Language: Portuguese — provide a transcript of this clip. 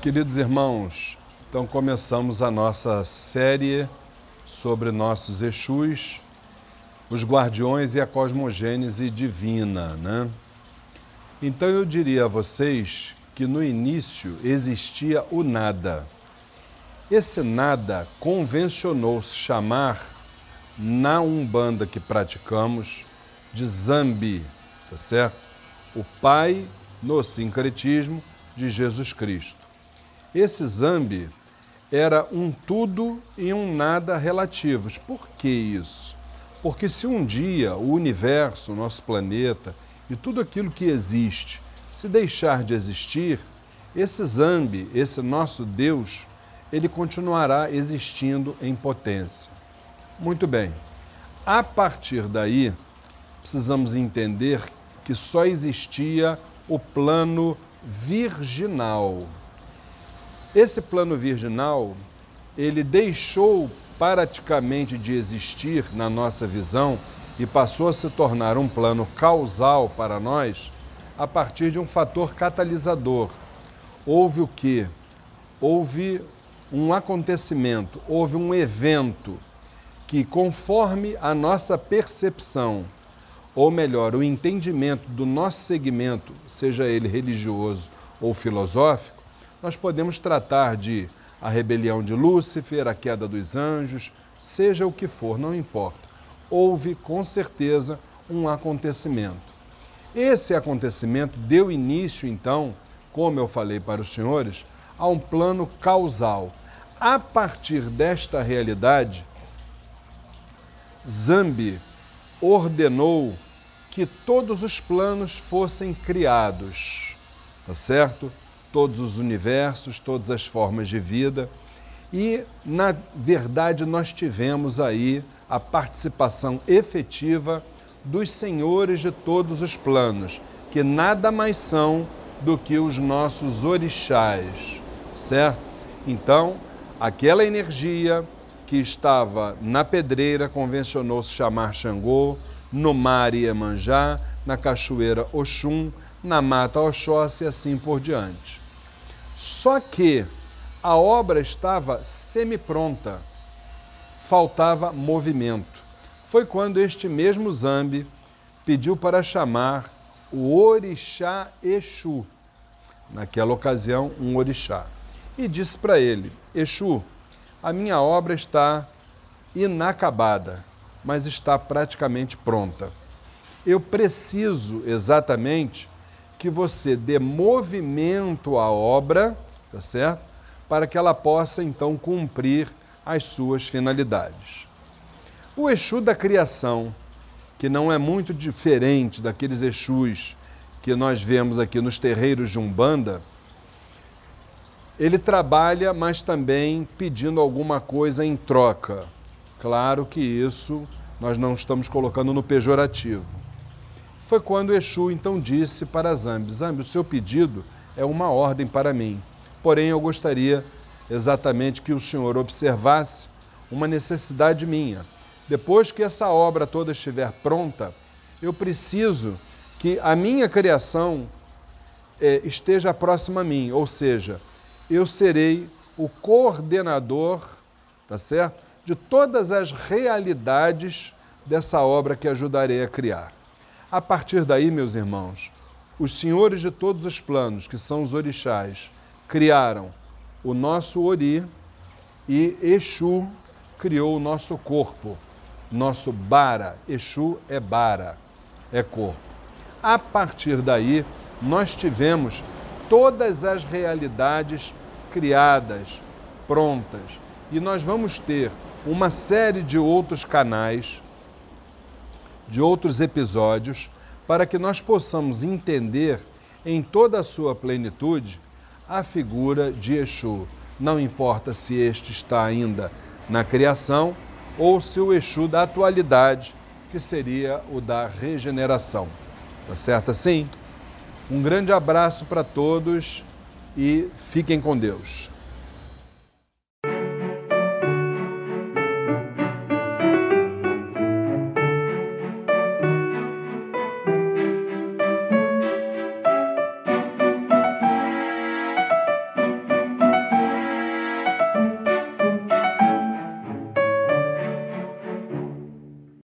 Queridos irmãos, então começamos a nossa série sobre nossos Exus, os guardiões e a cosmogênese divina, né? Então eu diria a vocês que no início existia o nada. Esse nada convencionou-se chamar na Umbanda que praticamos de Zambi, tá certo? O Pai no sincretismo de Jesus Cristo. Esse Zambi era um tudo e um nada relativos. Por que isso? Porque se um dia o universo, o nosso planeta e tudo aquilo que existe se deixar de existir, esse Zambi, esse nosso Deus, ele continuará existindo em potência. Muito bem. A partir daí, precisamos entender que só existia o plano virginal. Esse plano virginal, ele deixou praticamente de existir na nossa visão e passou a se tornar um plano causal para nós a partir de um fator catalisador. Houve o que? Houve um acontecimento, houve um evento que, conforme a nossa percepção, ou melhor, o entendimento do nosso segmento, seja ele religioso ou filosófico, nós podemos tratar de a rebelião de Lúcifer, a queda dos anjos, seja o que for, não importa. Houve com certeza um acontecimento. Esse acontecimento deu início, então, como eu falei para os senhores, a um plano causal. A partir desta realidade, Zambi ordenou que todos os planos fossem criados, tá certo? Todos os universos, todas as formas de vida. E, na verdade, nós tivemos aí a participação efetiva dos senhores de todos os planos, que nada mais são do que os nossos orixás, certo? Então, aquela energia que estava na pedreira convencionou-se chamar Xangô, no mar Iemanjá, na cachoeira Oxum, na mata Oxóssi e assim por diante. Só que a obra estava semi-pronta, faltava movimento. Foi quando este mesmo Zambi pediu para chamar o orixá Exu, naquela ocasião um orixá, e disse para ele: Exu, a minha obra está inacabada, mas está praticamente pronta. Eu preciso exatamente que você dê movimento à obra, tá certo? Para que ela possa então cumprir as suas finalidades. O Exu da criação, que não é muito diferente daqueles Exus que nós vemos aqui nos terreiros de Umbanda, ele trabalha, mas também pedindo alguma coisa em troca. Claro que isso nós não estamos colocando no pejorativo foi quando Exu então disse para Zambi: Zambi, o seu pedido é uma ordem para mim. Porém, eu gostaria exatamente que o senhor observasse uma necessidade minha. Depois que essa obra toda estiver pronta, eu preciso que a minha criação é, esteja próxima a mim, ou seja, eu serei o coordenador, tá certo? De todas as realidades dessa obra que ajudarei a criar. A partir daí, meus irmãos, os senhores de todos os planos, que são os orixás, criaram o nosso Ori e Exu criou o nosso corpo, nosso Bara. Exu é Bara, é corpo. A partir daí, nós tivemos todas as realidades criadas, prontas, e nós vamos ter uma série de outros canais de outros episódios para que nós possamos entender em toda a sua plenitude a figura de Exu. Não importa se este está ainda na criação ou se o Exu da atualidade, que seria o da regeneração. Tá certo assim? Um grande abraço para todos e fiquem com Deus.